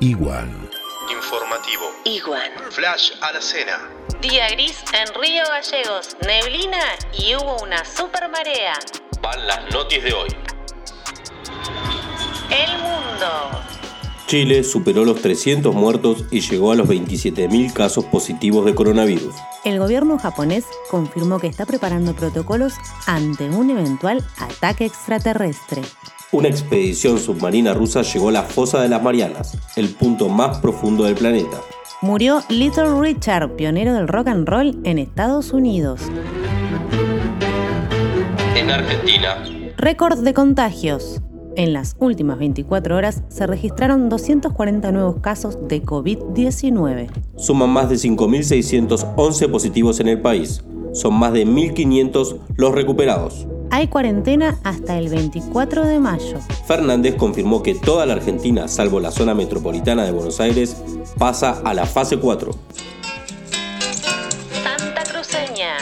Igual. Informativo. Igual. Flash a la cena. Día gris en Río Gallegos, neblina y hubo una super marea. Van las noticias de hoy. El mundo. Chile superó los 300 muertos y llegó a los 27.000 casos positivos de coronavirus. El gobierno japonés confirmó que está preparando protocolos ante un eventual ataque extraterrestre. Una expedición submarina rusa llegó a la fosa de las Marianas, el punto más profundo del planeta. Murió Little Richard, pionero del rock and roll en Estados Unidos. En Argentina, Récord de contagios. En las últimas 24 horas se registraron 240 nuevos casos de COVID-19. suman más de 5.611 positivos en el país. Son más de 1.500 los recuperados. Hay cuarentena hasta el 24 de mayo. Fernández confirmó que toda la Argentina, salvo la zona metropolitana de Buenos Aires, pasa a la fase 4. Santa Cruceña.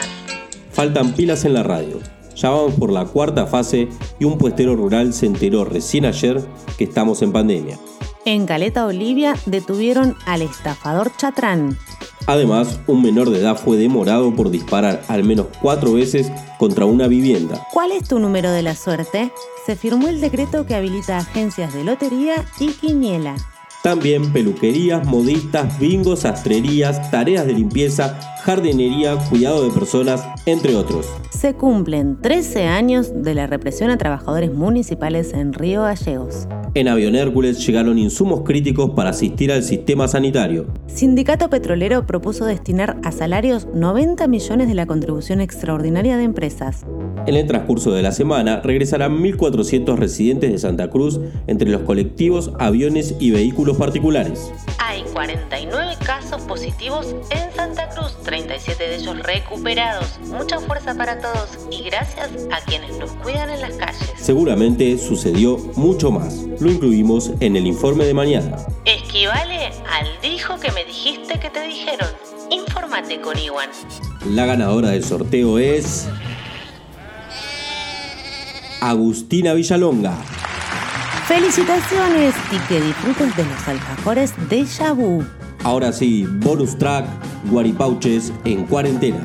Faltan pilas en la radio. Ya vamos por la cuarta fase y un puestero rural se enteró recién ayer que estamos en pandemia. En Caleta Olivia detuvieron al estafador Chatrán. Además, un menor de edad fue demorado por disparar al menos cuatro veces contra una vivienda. ¿Cuál es tu número de la suerte? Se firmó el decreto que habilita agencias de lotería y quiniela. También peluquerías, modistas, bingos, sastrerías, tareas de limpieza, jardinería, cuidado de personas, entre otros. Se cumplen 13 años de la represión a trabajadores municipales en Río Gallegos. En Avión Hércules llegaron insumos críticos para asistir al sistema sanitario. Sindicato Petrolero propuso destinar a salarios 90 millones de la contribución extraordinaria de empresas. En el transcurso de la semana regresarán 1.400 residentes de Santa Cruz entre los colectivos, aviones y vehículos particulares. Hay 49 casos positivos en Santa Cruz, 37 de ellos recuperados. Mucha fuerza para todos y gracias a quienes nos cuidan en las calles. Seguramente sucedió mucho más. Lo incluimos en el informe de mañana. Esquivale al dijo que me dijiste que te dijeron. Infórmate con Iwan. La ganadora del sorteo es... Agustina Villalonga. ¡Felicitaciones! Y que disfrutes de los alfajores de Yabu. Ahora sí, bonus track, Guaripauches en cuarentena.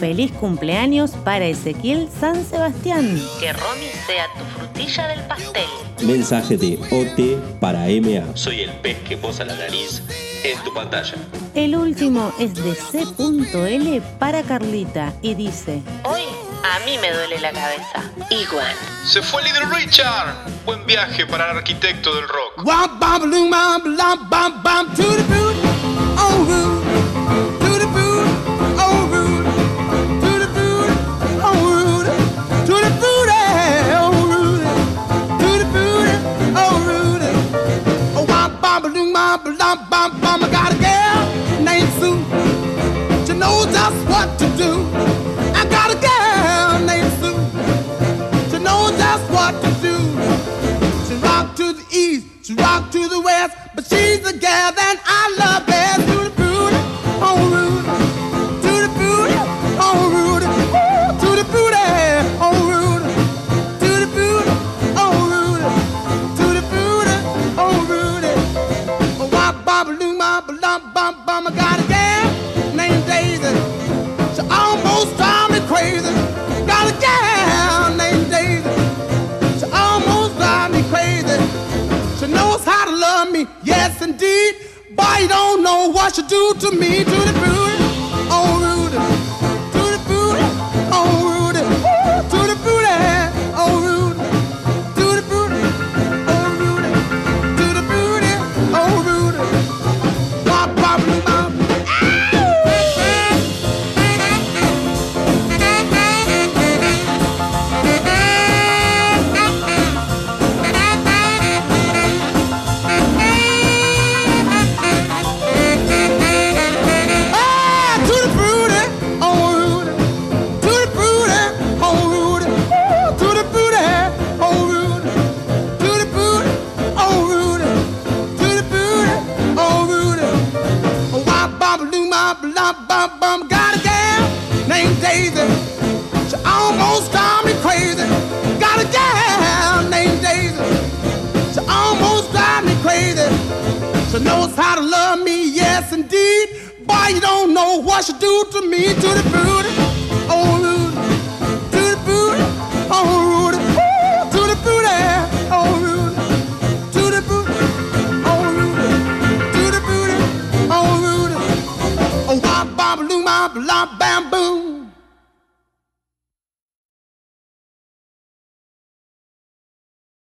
¡Feliz cumpleaños para Ezequiel San Sebastián! Que Romy sea tu frutilla del pastel. Mensaje de OT para MA. Soy el pez que posa la nariz en tu pantalla. El último es de C.L. para Carlita y dice: a mí me duele la cabeza. Igual. Se fue Little Richard. Buen viaje para el arquitecto del rock. together don't know what you do to me, to the booty, bop, bop. Got a gal named Daisy. She almost drive me crazy. Got a gal named Daisy. She almost drive me crazy. She knows how to love me, yes indeed. Boy, you don't know what she do to me, to the booty, blah, blah, blah, bamboo.